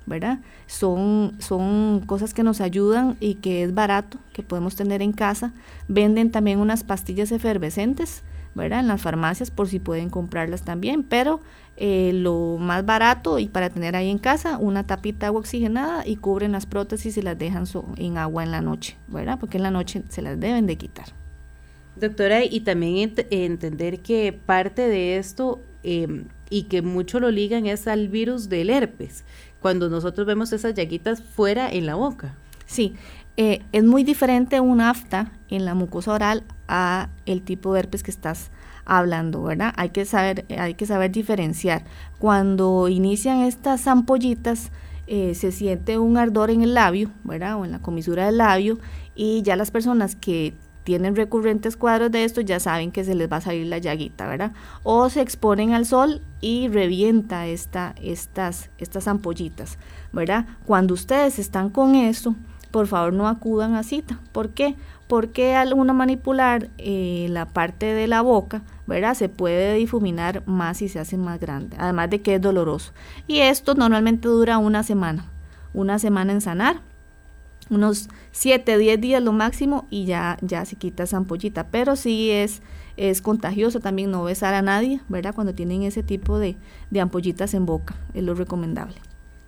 Speaker 4: ¿Verdad? Son, son cosas que nos ayudan y que es barato, que podemos tener en casa. Venden también unas pastillas efervescentes, ¿verdad? En las farmacias por si pueden comprarlas también, pero eh, lo más barato y para tener ahí en casa, una tapita de agua oxigenada y cubren las prótesis y las dejan en agua en la noche, ¿verdad? Porque en la noche se las deben de quitar.
Speaker 3: Doctora, y también entender que parte de esto em, y que mucho lo ligan es al virus del herpes, cuando nosotros vemos esas llaguitas fuera en la boca.
Speaker 4: Sí, eh, es muy diferente un afta en la mucosa oral a el tipo de herpes que estás hablando, ¿verdad? Hay que saber, hay que saber diferenciar. Cuando inician estas ampollitas, eh, se siente un ardor en el labio, ¿verdad? O en la comisura del labio, y ya las personas que tienen recurrentes cuadros de esto, ya saben que se les va a salir la llaguita, ¿verdad? O se exponen al sol y revienta esta, estas, estas ampollitas, ¿verdad? Cuando ustedes están con esto, por favor no acudan a cita. ¿Por qué? Porque al uno manipular eh, la parte de la boca, ¿verdad? Se puede difuminar más y se hace más grande, además de que es doloroso. Y esto normalmente dura una semana, una semana en sanar unos 7, 10 días lo máximo y ya, ya se quita esa ampollita. Pero sí es, es contagioso también no besar a nadie, ¿verdad? Cuando tienen ese tipo de, de ampollitas en boca, es lo recomendable.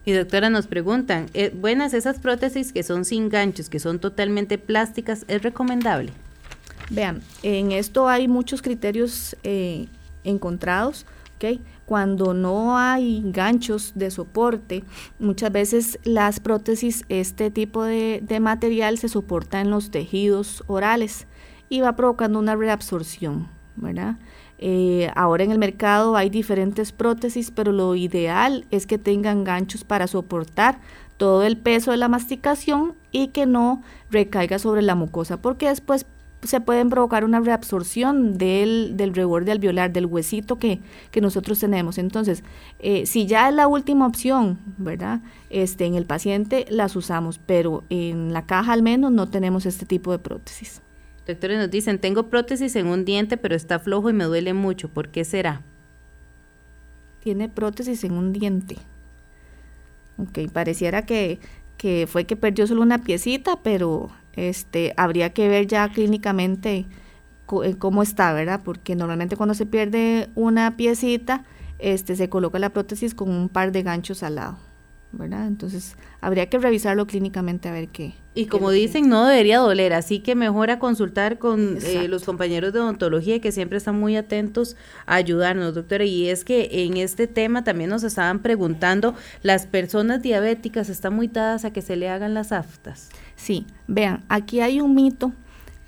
Speaker 3: Y doctora, nos preguntan, eh, buenas esas prótesis que son sin ganchos, que son totalmente plásticas, ¿es recomendable?
Speaker 4: Vean, en esto hay muchos criterios eh, encontrados, ¿ok? Cuando no hay ganchos de soporte, muchas veces las prótesis, este tipo de, material se soporta en los tejidos orales y va provocando una reabsorción, ¿verdad? Eh, ahora en el mercado hay diferentes prótesis, pero lo ideal es que tengan ganchos para soportar todo el peso de la masticación y que no recaiga sobre la mucosa, porque después se pueden provocar una reabsorción del, del reborde alveolar, del huesito que, que nosotros tenemos. Entonces, eh, si ya es la última opción, ¿verdad? Este, en el paciente las usamos, pero en la caja al menos no tenemos este tipo de prótesis.
Speaker 3: Doctores nos dicen, tengo prótesis en un diente, pero está flojo y me duele mucho. ¿Por qué será?
Speaker 4: Tiene prótesis en un diente. Ok, pareciera que, que fue que perdió solo una piecita, pero este, habría que ver ya clínicamente eh, cómo está, ¿verdad? Porque normalmente cuando se pierde una piecita, este, se coloca la prótesis con un par de ganchos al lado. ¿verdad? Entonces, habría que revisarlo clínicamente a ver qué.
Speaker 3: Y como dicen, no debería doler, así que mejor a consultar con eh, los compañeros de odontología que siempre están muy atentos a ayudarnos, doctora. Y es que en este tema también nos estaban preguntando, ¿las personas diabéticas están muy dadas a que se le hagan las aftas?
Speaker 4: Sí, vean, aquí hay un mito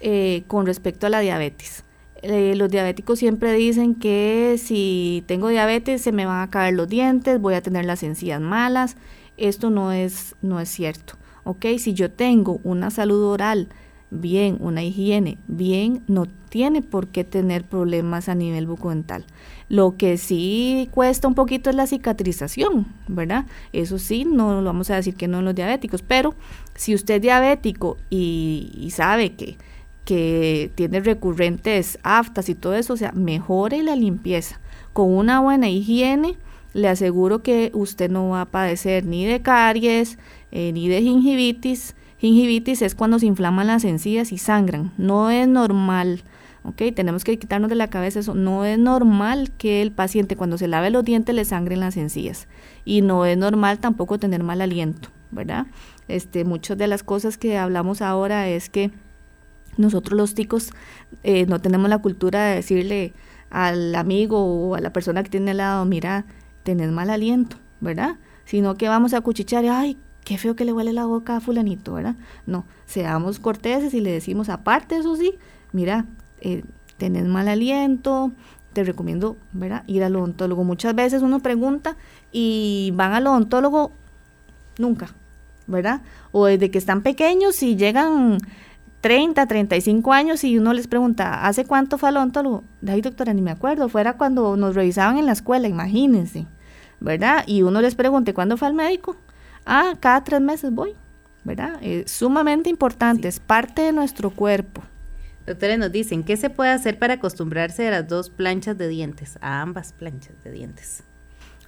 Speaker 4: eh, con respecto a la diabetes. Eh, los diabéticos siempre dicen que si tengo diabetes se me van a caer los dientes, voy a tener las encías malas. Esto no es, no es cierto. ¿ok? Si yo tengo una salud oral bien, una higiene bien, no tiene por qué tener problemas a nivel bucodental. Lo que sí cuesta un poquito es la cicatrización, ¿verdad? Eso sí, no lo vamos a decir que no en los diabéticos, pero si usted es diabético y, sabe que que tiene recurrentes aftas y todo eso, o sea, mejore la limpieza. Con una buena higiene, le aseguro que usted no va a padecer ni de caries, eh, ni de gingivitis. Gingivitis es cuando se inflaman las encías y sangran. No es normal, ¿ok? Tenemos que quitarnos de la cabeza eso. No es normal que el paciente cuando se lave los dientes le sangren las encías. Y no es normal tampoco tener mal aliento, ¿verdad? Este, muchas de las cosas que hablamos ahora es que nosotros los ticos eh, no tenemos la cultura de decirle al amigo o a la persona que tiene al lado, mira, tenés mal aliento, ¿verdad? Sino que vamos a cuchichar, ay, qué feo que le huele la boca a fulanito, ¿verdad? No, seamos corteses y le decimos, aparte eso sí, mira, eh, tenés mal aliento, te recomiendo, ¿verdad? Ir al odontólogo. Muchas veces uno pregunta y van al odontólogo nunca, ¿verdad? O desde que están pequeños y llegan 30, 35 años y uno les pregunta, ¿hace cuánto fue al odontólogo? Ay, doctora, ni me acuerdo, fuera cuando nos revisaban en la escuela, imagínense, ¿verdad? Y uno les pregunta, ¿cuándo fue al médico? Ah, cada tres meses voy, ¿verdad? Es sumamente importante, es parte de nuestro cuerpo.
Speaker 3: Doctores, nos dicen, ¿qué se puede hacer para acostumbrarse a las dos planchas de dientes, a ambas planchas de dientes?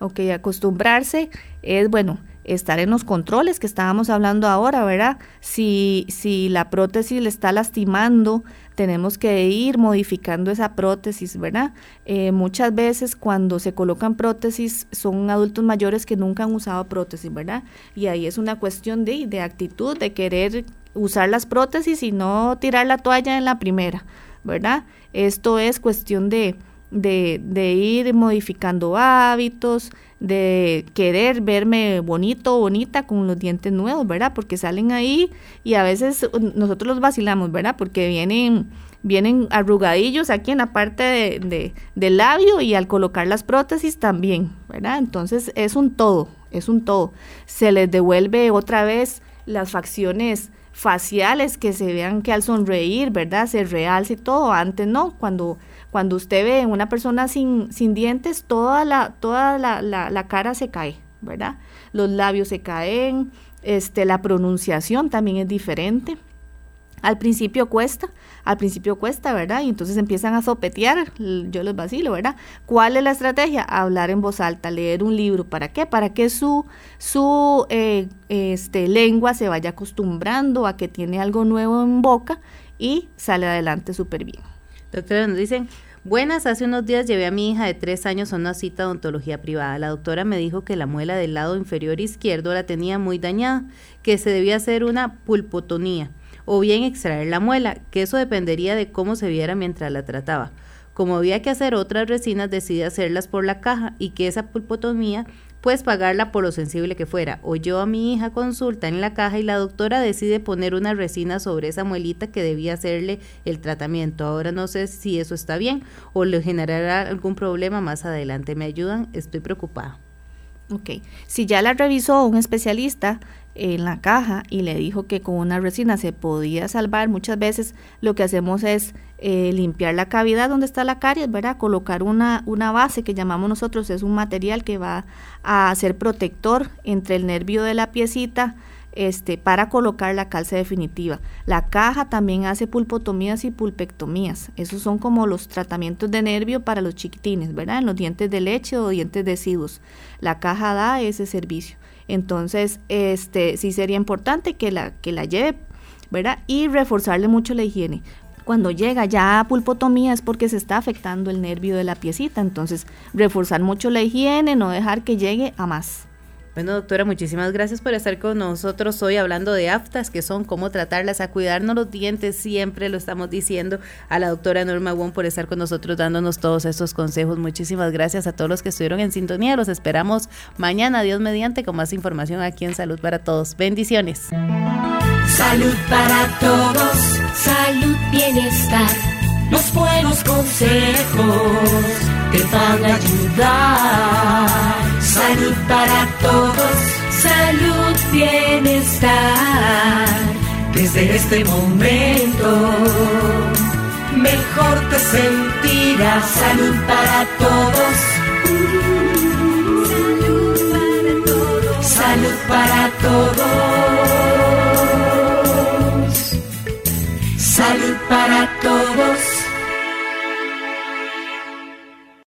Speaker 4: Ok, acostumbrarse es, bueno, estar en los controles que estábamos hablando ahora, ¿verdad? Si, si la prótesis le está lastimando, tenemos que ir modificando esa prótesis, ¿verdad? Eh, muchas veces cuando se colocan prótesis son adultos mayores que nunca han usado prótesis, ¿verdad? Y ahí es una cuestión de, de actitud, de querer usar las prótesis y no tirar la toalla en la primera, ¿verdad? Esto es cuestión de, de, de ir modificando hábitos, de querer verme bonito bonita con los dientes nuevos, ¿verdad? Porque salen ahí y a veces nosotros los vacilamos, ¿verdad? Porque vienen, vienen arrugadillos aquí en la parte de, del labio y al colocar las prótesis también, ¿verdad? Entonces es un todo, es un todo. Se les devuelve otra vez las facciones faciales que se vean que al sonreír, ¿verdad? Se realce todo. Antes no, cuando cuando usted ve una persona sin, sin dientes, toda, la, toda la, la, cara se cae, ¿verdad? Los labios se caen, este, la pronunciación también es diferente. Al principio cuesta, al principio cuesta, ¿verdad? Y entonces empiezan a sopetear, yo los vacilo, ¿verdad? ¿Cuál es la estrategia? Hablar en voz alta, leer un libro. ¿Para qué? Para que su, su eh, este, lengua se vaya acostumbrando a que tiene algo nuevo en boca y sale adelante súper bien.
Speaker 3: Doctora, nos dicen, buenas, hace unos días llevé a mi hija de tres años a una cita de odontología privada. La doctora me dijo que la muela del lado inferior izquierdo la tenía muy dañada, que se debía hacer una pulpotonía o bien extraer la muela, que eso dependería de cómo se viera mientras la trataba. Como había que hacer otras resinas, decidí hacerlas por la caja y que esa pulpotomía pues pagarla por lo sensible que fuera. O yo a mi hija consulta en la caja y la doctora decide poner una resina sobre esa muelita que debía hacerle el tratamiento. Ahora no sé si eso está bien o le generará algún problema más adelante. ¿Me ayudan? Estoy preocupada.
Speaker 4: Ok, si ya la revisó un especialista en la caja y le dijo que con una resina se podía salvar, muchas veces lo que hacemos es eh, limpiar la cavidad donde está la caries, ¿verdad? Colocar una, una base que llamamos nosotros, es un material que va a ser protector entre el nervio de la piecita, este, para colocar la calza definitiva. La caja también hace pulpotomías y pulpectomías. Esos son como los tratamientos de nervio para los chiquitines, ¿verdad? En los dientes de leche o dientes deciduos. La caja da ese servicio. Entonces, este, sí sería importante que la, que la lleve, ¿verdad? Y reforzarle mucho la higiene. Cuando llega ya a pulpotomía es porque se está afectando el nervio de la piecita. Entonces, reforzar mucho la higiene, no dejar que llegue a más.
Speaker 3: Bueno, doctora, muchísimas gracias por estar con nosotros hoy hablando de aftas, que son cómo tratarlas, a cuidarnos los dientes, siempre lo estamos diciendo a la doctora Norma Wong por estar con nosotros dándonos todos estos consejos. Muchísimas gracias a todos los que estuvieron en sintonía. Los esperamos mañana, Dios mediante, con más información aquí en Salud para Todos. Bendiciones.
Speaker 1: Salud para todos, salud, bienestar, los buenos consejos te van a ayudar Salud para todos, salud, bienestar. Desde este momento, mejor te sentirás. Salud para todos. Salud para todos. Salud para todos. Salud para todos.